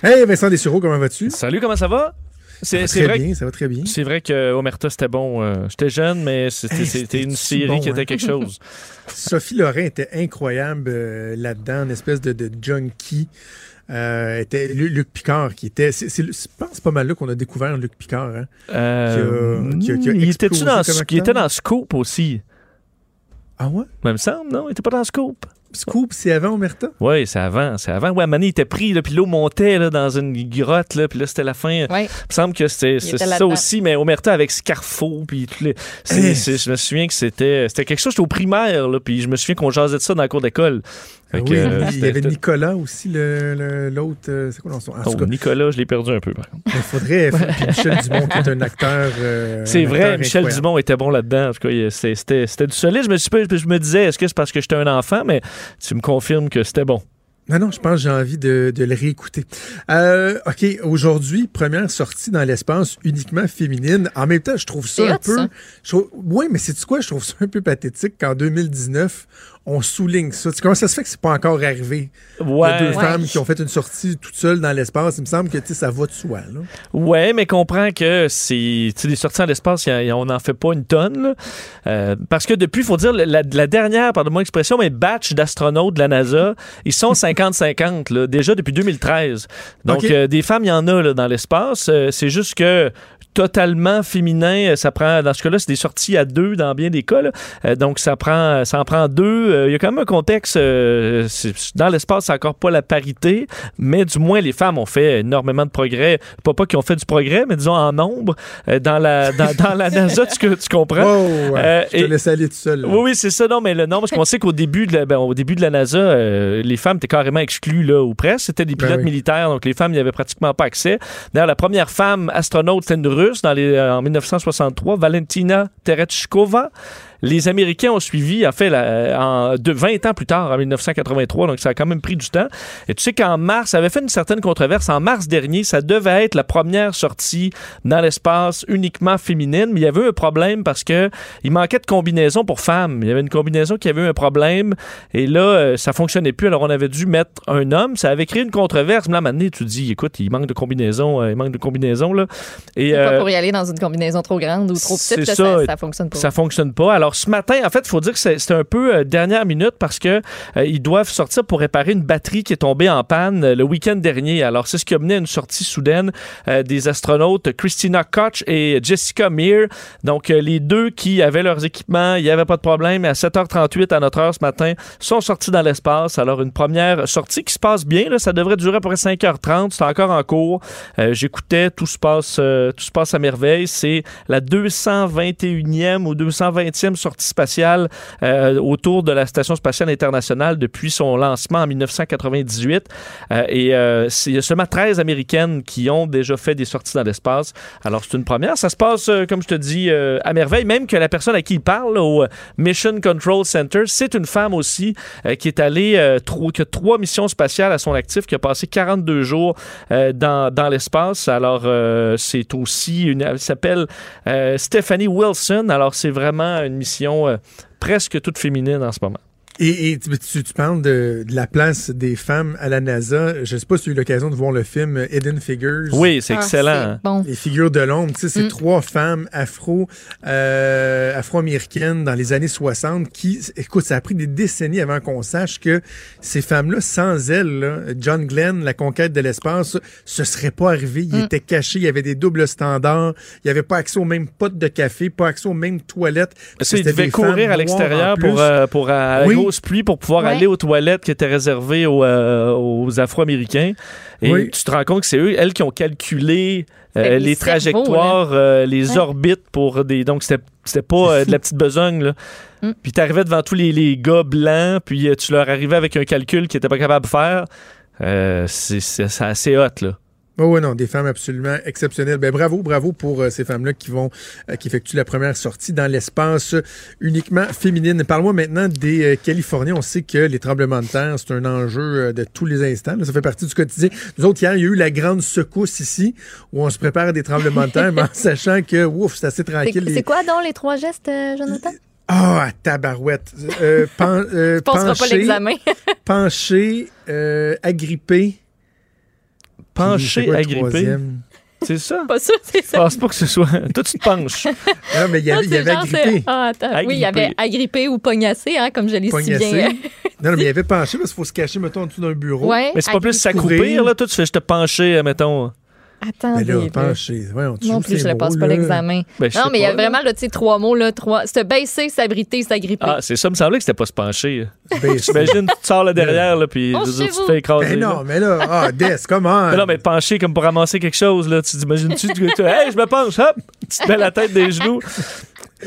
Hey Vincent Dessureau, comment vas-tu? Salut, comment ça va? C'est vrai. Bien, ça va très bien. C'est vrai que Omerta, c'était bon. Euh, j'étais jeune, mais c'était une série qui était hein? quelque chose. Sophie Lorrain était incroyable euh, là-dedans, une espèce de, de junkie. Euh, était Luc Picard qui était. je pense pas mal là qu'on a découvert Luc Picard. Hein, il était dans, il était dans Scoop aussi? Ah ouais? Mais me semble, non? Il était pas dans Scoop. Scoop, c'est avant Omerta? Oui, c'est avant. C'est avant. Ouais, Mané était pris, là, puis l'eau montait là, dans une grotte, là, puis là, c'était la fin. Il me semble que c'était ça aussi, mais Omerta avec Scarfo, puis les... je me souviens que c'était quelque chose, j'étais au primaire, là, puis je me souviens qu'on jasait de ça dans la cour d'école. oui, euh, il y avait Nicolas aussi, l'autre. Euh, c'est quoi dans son. Oh, Nicolas, je l'ai perdu un peu, par contre. Il faudrait. Michel Dumont, qui est un acteur. Euh, c'est vrai, Michel Dumont était bon là-dedans. En tout cas, c'était du solide. Je me, je me disais, est-ce que c'est parce que j'étais un enfant, mais tu me confirmes que c'était bon. Non, non, je pense que j'ai envie de, le réécouter. Euh, OK, aujourd'hui, première sortie dans l'espace uniquement féminine. En même temps, je trouve ça un peu... oui, mais c'est quoi? Je trouve ça un peu pathétique qu'en 2019, on souligne ça. comment ça se fait que c'est pas encore arrivé? Ouais. deux femmes qui ont fait une sortie toute seule dans l'espace. Il me semble que ça va de soi. Là. Ouais, mais comprends que c'est des sorties dans l'espace, on n'en fait pas une tonne. Euh, parce que depuis, il faut dire, la, dernière, pardon-moi l'expression, mais batch d'astronautes de la NASA, ils sont 50-50, déjà depuis 2013. Donc, euh, des femmes, il y en a dans l'espace. Euh, c'est juste que totalement féminin. Ça prend, dans ce cas-là, c'est des sorties à deux dans bien des cas. donc, ça prend, ça en prend deux euh, il y a quand même un contexte. Euh, dans l'espace, c'est encore pas la parité, mais du moins, les femmes ont fait énormément de progrès. Pas pas qu'ils ont fait du progrès, mais disons en nombre euh, dans, la, dans, la NASA, tu, tu comprends? Oh, je te laisse aller tout seul. Oui, oui, c'est ça. Non, mais le nombre, parce qu'on sait qu'au début, de la, ben, au début de la NASA, les femmes étaient carrément exclues, là, ou presque. C'était des ben pilotes militaires, donc les femmes n'y avaient pratiquement pas accès. D'ailleurs, la première femme astronaute, c'était une russe dans les, en 1963, Valentina Tereshkova. Les Américains ont suivi, en fait, en, de 20 ans plus tard, en 1983, donc ça a quand même pris du temps. Et tu sais qu'en mars, ça avait fait une certaine controverse. En mars dernier, ça devait être la première sortie dans l'espace uniquement féminine, mais il y avait un problème parce que il manquait de combinaison pour femmes. Il y avait une combinaison qui avait eu un problème et là, euh, ça fonctionnait plus. Alors, on avait dû mettre un homme. Ça avait créé une controverse. Mais là, maintenant, tu dis, écoute, il manque de combinaison, euh, il manque de combinaison, là. Et, pas euh, pour y aller dans une combinaison trop grande ou trop petite, ça, ça, ça, fonctionne pas. Ça fonctionne pas. Alors, alors, ce matin, en fait, il faut dire que c'est un peu euh, dernière minute parce que euh, ils doivent sortir pour réparer une batterie qui est tombée en panne euh, le week-end dernier. Alors, c'est ce qui a mené à une sortie soudaine des astronautes Christina Koch et Jessica Meir. Donc, les deux qui avaient leurs équipements, il n'y avait pas de problème. À 7h38 à notre heure ce matin, sont sortis dans l'espace. Alors, une première sortie qui se passe bien. Ça devrait durer à peu près 5h30. C'est encore en cours. J'écoutais, tout se passe, tout se passe à merveille. C'est la 221e ou 220e sortie spatiale euh, autour de la Station spatiale internationale depuis son lancement en 1998. Euh, et euh, il y a seulement 13 Américaines qui ont déjà fait des sorties dans l'espace. Alors, c'est une première. Ça se passe, comme je te dis, à merveille. Même que la personne à qui il parle, au Mission Control Center, c'est une femme aussi qui est allée, qui a trois missions spatiales à son actif, qui a passé 42 jours dans, dans l'espace. Alors, c'est aussi une. Elle s'appelle Stephanie Wilson. Alors, c'est vraiment une mission euh, presque toute féminine en ce moment. Et, tu, parles de, la place des femmes à la NASA. Je ne sais pas si tu as eu l'occasion de voir le film Hidden Figures. Oui, c'est ah, excellent. Les figures de l'ombre. Tu sais, c'est mm. trois femmes afro, euh, afro-américaines dans les années 60 qui, écoute, ça a pris des décennies avant qu'on sache que ces femmes-là, sans elles, John Glenn, la conquête de l'espace, ce serait pas arrivé. Il mm. était caché, il y avait des doubles standards, il n'y avait pas accès aux mêmes potes de café, pas accès aux mêmes toilettes. Il devait courir à l'extérieur pour, euh, pour, euh, pluie pour pouvoir aller aux toilettes qui étaient réservées aux, euh, Afro-Américains. Et tu te rends compte que c'est eux, elles, qui ont calculé euh, les trajectoires, euh, les orbites pour des. Donc, c'était pas de la petite besogne. Là. Mm. Puis tu arrivais devant tous les, les, gars blancs, puis tu leur arrivais avec un calcul qu'ils n'étaient pas capables de faire. c'est assez hot, là. Oh oui, non, des femmes absolument exceptionnelles. Ben, bravo, bravo pour euh, ces femmes-là qui vont, euh, qui effectuent la première sortie dans l'espace uniquement féminine. Parle-moi maintenant des euh, Californiens. On sait que les tremblements de terre, c'est un enjeu de tous les instants. ça fait partie du quotidien. Nous autres, hier, il y a eu la grande secousse ici, où on se prépare à des tremblements de terre, mais en sachant que, ouf, c'est assez tranquille. C'est quoi donc les trois gestes, Jonathan? Ah, oh, tabarouette. Euh, pen, pencher, pas l'examen. pencher, agripper Penché, agrippé? C'est ça? Pas ça, c'est Je ça. pense pas que ce soit. Toi, tu te penches. Non, mais il y avait, il y c'est avait genre, agrippé. Ah, attends. Oui, il y avait Agrippé. ou pognassé, hein, comme je l'ai si Pognacé. bien. Non, non, mais il y avait penché parce qu'il faut se cacher, mettons, en dessous d'un bureau. Ouais, Mais c'est pas plus s'accroupir, là. Toi, tu fais je te pencher, mettons. Attends, Mais là. Ouais, on Non plus, ces je ne passe pas l'examen. Ben, Non, mais il y a vraiment, là, trois mots, là, trois. Se baisser, s'abriter, s'agripper. Ah, c'est ça, me semblait que c'était pas se pencher. Ben, J'imagine, tu te sors là derrière, là, puis Oh, tu te fais écraser. Ben là. non, mais là, ah, Des, comment? Mais non, mais pencher comme pour ramasser quelque chose, là. Tu t'imagines-tu, tu, tu- hey, je me penche, hop, tu te mets la tête des genoux.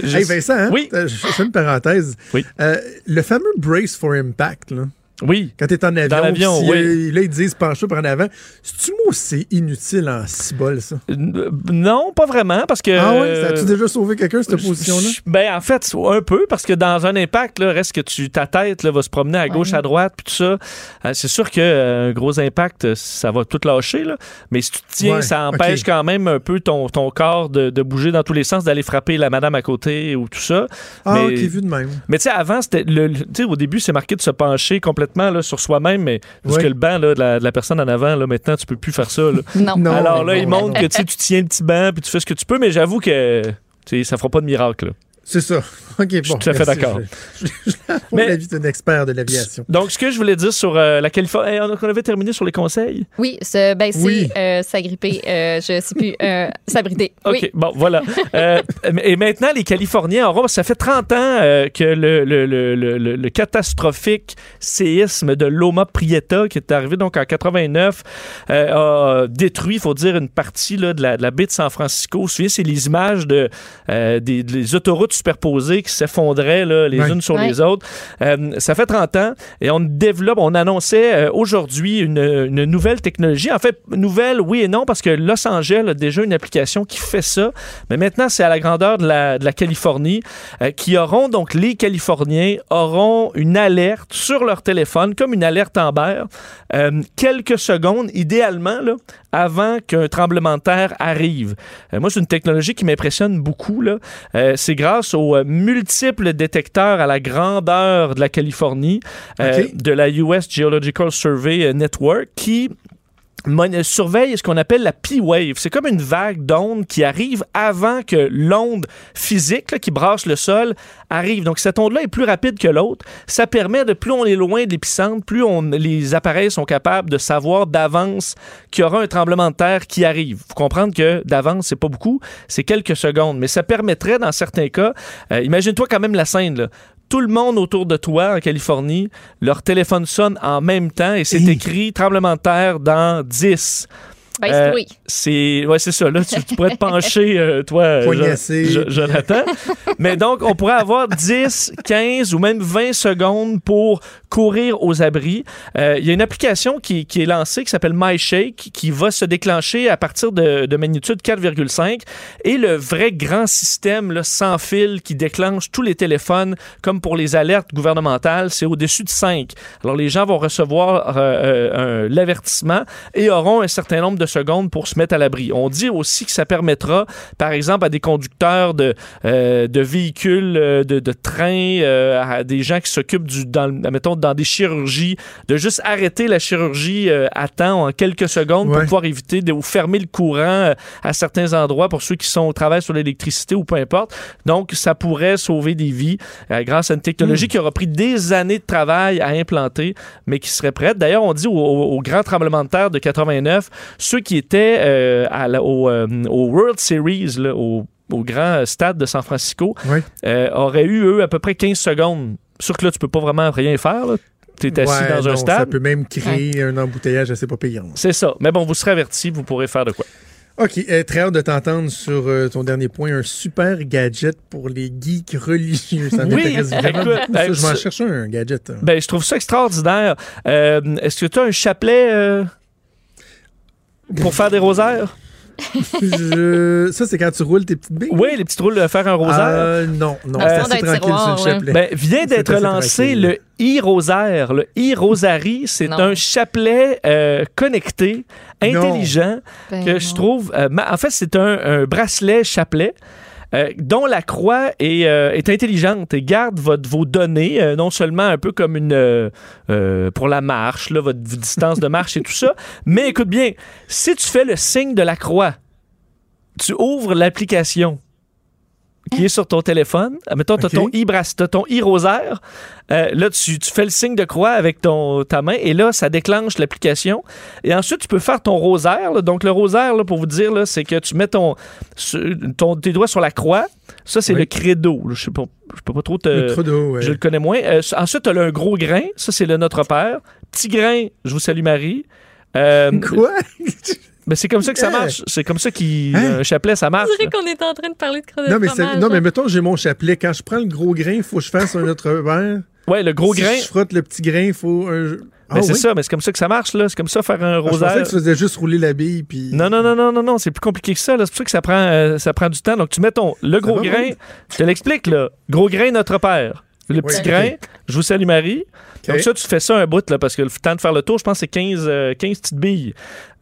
Je- Hey Vincent, hein? Oui. Euh, je je fais une parenthèse. Oui. Euh, le fameux brace for impact, là, Oui. quand tu es en avion, Dans l'avion, si, oui. euh, là, ils disent penche par en avant. C'est-tu mot c'est inutile en cibole, ça? Euh, Non, pas vraiment, parce que. ah oui? Ça a-tu déjà sauvé quelqu'un, cette position-là? Ben, en fait, un peu, parce que dans un impact, là, reste que tu, ta tête là, va se promener à gauche, à droite, puis tout ça. Euh, c'est sûr qu'un gros impact, euh, ça va tout lâcher, là. Mais si tu te tiens, Ouais, ça empêche quand même un peu ton, ton corps de, de bouger dans tous les sens, d'aller frapper la madame à côté ou tout ça. Ah, mais- ok, vu de même. Mais tu sais, avant, c'était le, au début, c'est marqué de se pencher complètement là, sur soi-même, mais parce que le banc là, de, la, de la personne en avant, là, maintenant, tu peux plus faire ça. là. Non. Non. Alors là, il montre que tu tiens le petit banc, puis tu fais ce que tu peux, mais j'avoue que tu sais, ça fera pas de miracle. là. C'est ça. OK, bon. suis tout à fait d'accord. Je, je, je Mais- l'avis d'un expert de l'aviation. Donc, ce que je voulais dire sur euh, la Californie, on on avait terminé sur les conseils? Oui, se baisser, Oui. euh, s'agripper, euh, je sais plus, euh, s'abriter. OK, Oui. bon, voilà. Euh, et maintenant, les Californiens auront, ça fait 30 ans euh, que le, le, le, le, le- le catastrophique séisme de Loma Prieta, qui est arrivé donc en 89, euh, a détruit, il faut dire, une partie là, de, la, de la baie de San Francisco. Vous vous souvenez, c'est les images de, euh, des, des autoroutes superposées qui s'effondraient là, les Ouais. unes sur Ouais. les autres. Euh, ça fait 30 ans et on développe, on annonçait euh, aujourd'hui une, une nouvelle technologie. En fait, nouvelle, oui et non, parce que Los Angeles a déjà une application qui fait ça. Mais maintenant, c'est à la grandeur de la, de la Californie euh, qui auront, donc les Californiens auront une alerte sur leur téléphone, comme une alerte Amber, euh, quelques secondes, idéalement, là, avant qu'un tremblement de terre arrive. Euh, moi, c'est une technologie qui m'impressionne beaucoup. Là. Euh, c'est grâce aux euh, multiples détecteurs à la grandeur de la Californie, euh, de la US Geological Survey euh, Network, qui surveille ce qu'on appelle la P-wave. C'est comme une vague d'ondes qui arrive avant que l'onde physique qui brasse le sol arrive. Donc cette onde-là est plus rapide que l'autre. Ça permet de plus on est loin de l'épicentre, plus on, les appareils sont capables de savoir d'avance qu'il y aura un tremblement de terre qui arrive. Faut comprendre que d'avance c'est pas beaucoup, c'est quelques secondes, mais ça permettrait dans certains cas. euh, Imagine-toi quand même la scène là tout le monde autour de toi en Californie, leur téléphone sonne en même temps et c'est écrit tremblement de terre dans 10. Baisse-toi. Euh, C'est ouais, c'est ça. Là, tu, tu pourrais te pencher, euh, toi, euh, Poignacé. Jo- Jo- Jonathan. Mais donc, on pourrait avoir 10, 15 ou même 20 secondes pour courir aux abris. Euh, Il y a une application qui, qui est lancée qui s'appelle MyShake qui va se déclencher à partir de, de magnitude 4,5 et le vrai grand système là, sans fil qui déclenche tous les téléphones comme pour les alertes gouvernementales, c'est au-dessus de 5. Alors, les gens vont recevoir euh, euh, un- l'avertissement et auront un certain nombre de secondes pour se mettre à l'abri. On dit aussi que ça permettra, par exemple, à des conducteurs de, euh, de véhicules, euh, de, de trains, euh, à des gens qui s'occupent du, dans, mettons, dans des chirurgies, de juste arrêter la chirurgie euh, à temps en quelques secondes pour pouvoir éviter de ou fermer le courant à certains endroits pour ceux qui sont au travail sur l'électricité ou peu importe. Donc, ça pourrait sauver des vies grâce à une technologie qui aura pris des années de travail à implanter, mais qui serait prête. D'ailleurs, on dit au, au- au grand tremblement de terre de 89, ceux qui étaient euh, à la- au, euh, au World Series, là, au, au grand stade de San Francisco, euh, auraient eu, eux, à peu près 15 secondes. Sûr que là, tu peux pas vraiment rien faire. Tu es assis Ouais, dans un stade. Ça peut même créer un embouteillage assez pas payant. C'est ça. Mais bon, vous serez avertis, vous pourrez faire de quoi. OK, euh, très hâte de t'entendre sur euh, ton dernier point, un super gadget pour les geeks religieux. Ça Oui, m'intéresse vraiment écoute, ça. euh, Je m'en cherche un, un gadget. hein. Ben, je trouve ça extraordinaire. Euh, Est-ce que tu as un chapelet euh, pour faire des rosaires? Je- Ça, c'est quand tu roules tes petites billes? Oui, les petites roules de faire un rosaire. Euh, non, non, Dans c'est le assez tranquille tiroir, sur le ouais. chapelet. Ben, vient d'être lancé tranquille. le e-rosaire. Le e-rosary, c'est un chapelet euh, connecté, intelligent, Ben que non. je trouve... euh, ma- en fait, c'est un, un bracelet chapelet. Euh, dont la croix est, euh, est intelligente et garde vos données, euh, non seulement un peu comme une pour la marche, là, votre distance de marche et tout ça, mais écoute bien, si tu fais le signe de la croix, tu ouvres l'application qui est sur ton téléphone. Mettons, tu as ton e-brass, t'as ton e-rosaire. Euh, là, tu, tu fais le signe de croix avec ton, ta main et là, ça déclenche l'application. Et ensuite, tu peux faire ton rosaire. là. Donc, le rosaire, là, pour vous dire, là, c'est que tu mets ton, ton- tes doigts sur la croix. Ça, c'est Oui. le credo. Je sais pas, je peux pas trop te... Le Trudeau, ouais. Je le connais moins. Euh, ensuite, tu as un gros grain. Ça, c'est le Notre Père. Petit grain, je vous salue Marie. Euh, Quoi? ben, c'est comme ça que ça Hein? marche. C'est comme ça qu'un Hein? chapelet, ça marche. On dirait là. qu'on est en train de parler de de non, mais, fromage. non, mais mettons, j'ai mon chapelet. Quand je prends le gros grain, il faut que je fasse un autre verre. Ouais, le gros si grain. je frotte le petit grain, il faut un. Ah, Ben, c'est oui? ça, mais c'est comme ça que ça marche, là. C'est comme ça faire un Ah, je pensais rosaire. que tu faisais juste rouler la bille. Puis... Non, non, non, non, non, non, c'est plus compliqué que ça. là. C'est pour ça que ça prend, euh, ça prend du temps. Donc, tu mets ton, le gros grain, je te l'explique, là. Gros grain, notre père. Le petit grain, je vous salue Marie. Ok. Donc, ça, tu fais ça un bout, là, parce que le temps de faire le tour, je pense que c'est 15, euh, 15 petites billes.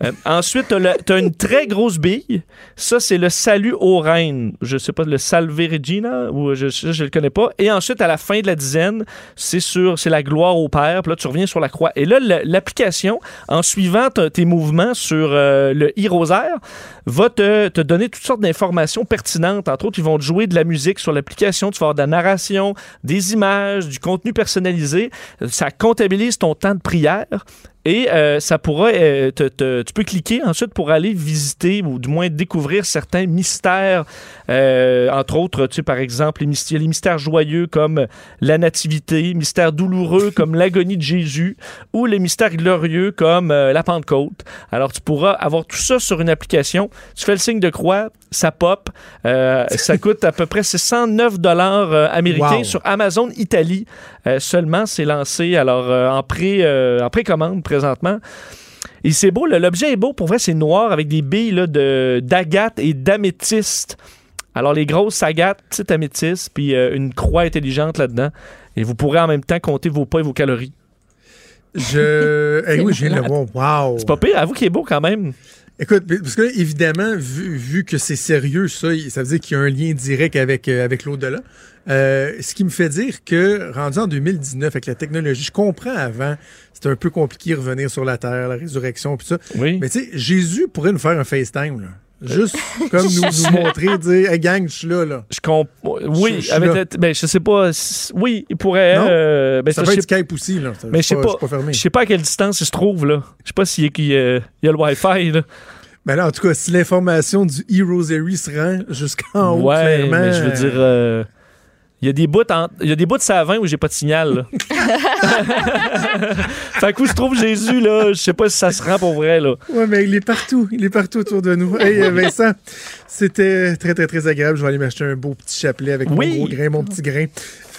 Euh, ensuite, tu as une très grosse bille. Ça, c'est le salut aux reines. Je sais pas, le Salve Regina, ou je, je, le connais pas. Et ensuite, à la fin de la dizaine, c'est sur, c'est la gloire au Père. Puis là, tu reviens sur la croix. Et là, l'application, en suivant tes mouvements sur euh, le e-rosaire, va te, te donner toutes sortes d'informations pertinentes. Entre autres, ils vont te jouer de la musique sur l'application. Tu vas avoir de la narration, des images, du contenu personnalisé. Ça comptabilise ton temps de prière. Et euh, ça pourra, euh, te- te- tu peux cliquer ensuite pour aller visiter ou du moins découvrir certains mystères. Euh, entre autres, tu sais, par exemple, les mystères, les mystères joyeux comme la nativité, mystères douloureux comme l'agonie de Jésus ou les mystères glorieux comme la Pentecôte. Alors, tu pourras avoir tout ça sur une application. Tu fais le signe de croix, ça pop. Ça coûte à peu près c'est 109 dollars américains Wow. sur Amazon Italie. Seulement, c'est lancé alors en pré en précommande présentement. Et c'est beau, l'objet est beau. Pour vrai, c'est noir avec des billes là, de d'agate et d'améthyste. Alors, les grosses agates, petites améthystes, puis euh, une croix intelligente là-dedans. Et vous pourrez en même temps compter vos pas et vos calories. Je. Eh oui, de le voir. Wow. C'est pas pire, avoue qu'il est beau quand même. Écoute, parce que là, évidemment, vu, vu que c'est sérieux, ça, ça veut dire qu'il y a un lien direct avec, euh, avec l'au-delà. Euh, ce qui me fait dire que, rendu en 2019, avec la technologie, je comprends avant, c'était un peu compliqué de revenir sur la Terre, la résurrection, puis ça. Oui. Mais tu sais, Jésus pourrait nous faire un FaceTime, là. Juste comme nous, nous montrer, dire, hey gang, je suis là, là. Je comp... Oui, avec là. le- ben, je sais pas. Oui, il pourrait. Euh, ben, Ça je peut sais être Skype aussi, là. Ça- Mais je sais pas, je sais pas à quelle distance il se trouve là. Je sais pas s'il y, a- qu'il y a il y a le Wi-Fi là. Ben là, en tout cas, si l'information du e-rosary se rend jusqu'en haut, ouais, clairement. mais je veux dire, euh, il y a des bouts, en- il y a des bouts de savin où j'ai pas de signal. Là. fait que où se trouve Jésus là, je sais pas si ça se rend pour vrai là. Ouais, mais il est partout. Il est partout autour de nous. Hey, euh, Vincent, c'était très, très, très agréable. Je vais aller m'acheter un beau petit chapelet avec Oui. mon gros grain, mon petit grain.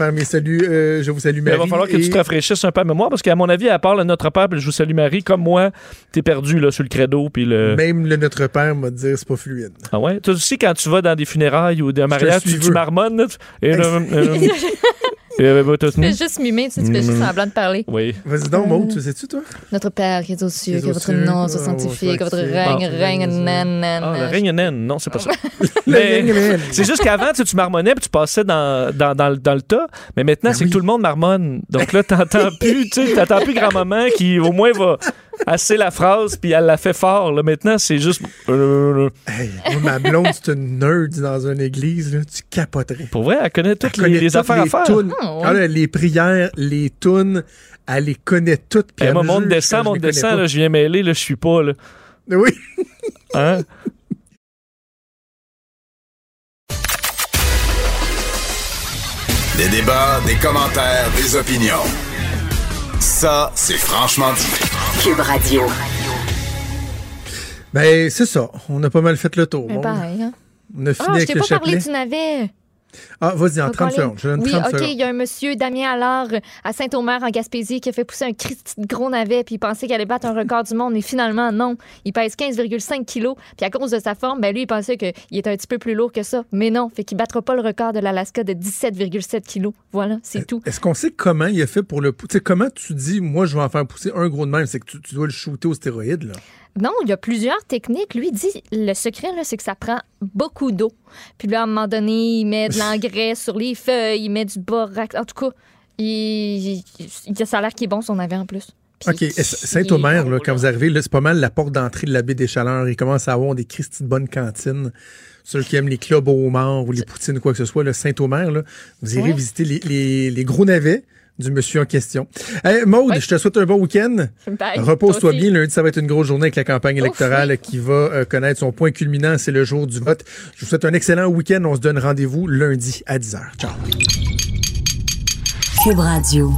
Faire mes saluts. euh, je vous salue, Mais Marie. il va falloir que tu te rafraîchisses un peu à mémoire parce qu'à mon avis, à part le Notre Père, je vous salue Marie, comme moi, t'es perdu là sur le credo puis le. Même le Notre Père m'a dit c'est pas fluide. Ah ouais? Toi aussi, quand tu vas dans des funérailles ou des mariages, tu, tu marmonnes. tu- Et le- Tu fais juste mimer, tu sais, tu fais juste Mm. semblant de parler. Oui. Vas-y donc, Maud, tu sais-tu, toi? Notre Père qui est aux cieux, que votre nom soit sanctifié, que votre règne Ah, règne, nan, nan, Ah, le nan. règne naine. Non, c'est pas ça. C'est juste qu'avant, tu, marmonnais puis tu passais dans, dans, dans, le- dans le tas. Mais maintenant, Ben c'est que tout le monde marmonne. Donc là, t'entends plus, tu sais, t'entends plus grand-maman qui, au moins, va assez la phrase puis elle la fait fort. Là. Maintenant, c'est juste. euh, Hey, moi, ma blonde, c'est une nerd dans une église. Là, tu capoterais. Pour vrai, elle connaît toutes Elle les, connaît les toutes affaires à les faire. tunes. Ah, ouais. Ah, là, les prières, les tunes, elle les connaît toutes. puis Eh, elle moi, monte, descend, monte, descend, là, je viens mêler, là, je suis pas, là. Oui. Hein? Des débats, des commentaires, des opinions. Ça, c'est franchement dit. Cube Radio. Ben, c'est ça. On a pas mal fait le tour. Mais Bon, pareil, hein. on a fini Ah, je avec t'ai le pas parlé du navet. Ah, vas-y, en Pas 30 parlé. secondes. Oui, 30 OK, secondes. il y a un monsieur, Damien Allard, euh, à Saint-Omer, en Gaspésie, qui a fait pousser un Christi de gros navet, puis il pensait qu'il allait battre un record du monde, et finalement, non. Il pèse 15,5 kilos, puis à cause de sa forme, ben lui, il pensait qu'il était un petit peu plus lourd que ça. Mais non, fait qu'il battra pas le record de l'Alaska de 17,7 kilos. Voilà, c'est tout. Est-ce qu'on sait comment il a fait pour le pousser? Comment tu dis, moi, je vais en faire pousser un gros de même? C'est que tu, tu dois le shooter aux stéroïdes, là? Non, il y a plusieurs techniques. Lui il dit le secret, c'est que ça prend beaucoup d'eau. Puis là, à un moment donné, il met de l'engrais sur les feuilles, il met du borax. En tout cas, il, il- ça a l'air qu'il est bon son navet en plus. Puis- OK. Saint-Omer, quand vous arrivez, c'est pas mal la porte d'entrée de la baie des Chaleurs. Il commence à avoir des Christy de bonnes cantines. Ceux qui aiment les clubs au homard ou les poutines ou quoi que ce soit, le Saint-Omer, vous irez Ouais. visiter les, les- les gros navets du monsieur en question. Hey, Maude, Ouais. je te souhaite un bon week-end. Repose-toi bien. Lundi, ça va être une grosse journée avec la campagne Ouf, électorale qui va euh, connaître son point culminant. C'est le jour du vote. Je vous souhaite un excellent week-end. On se donne rendez-vous lundi à 10h. Ciao. Cube Radio.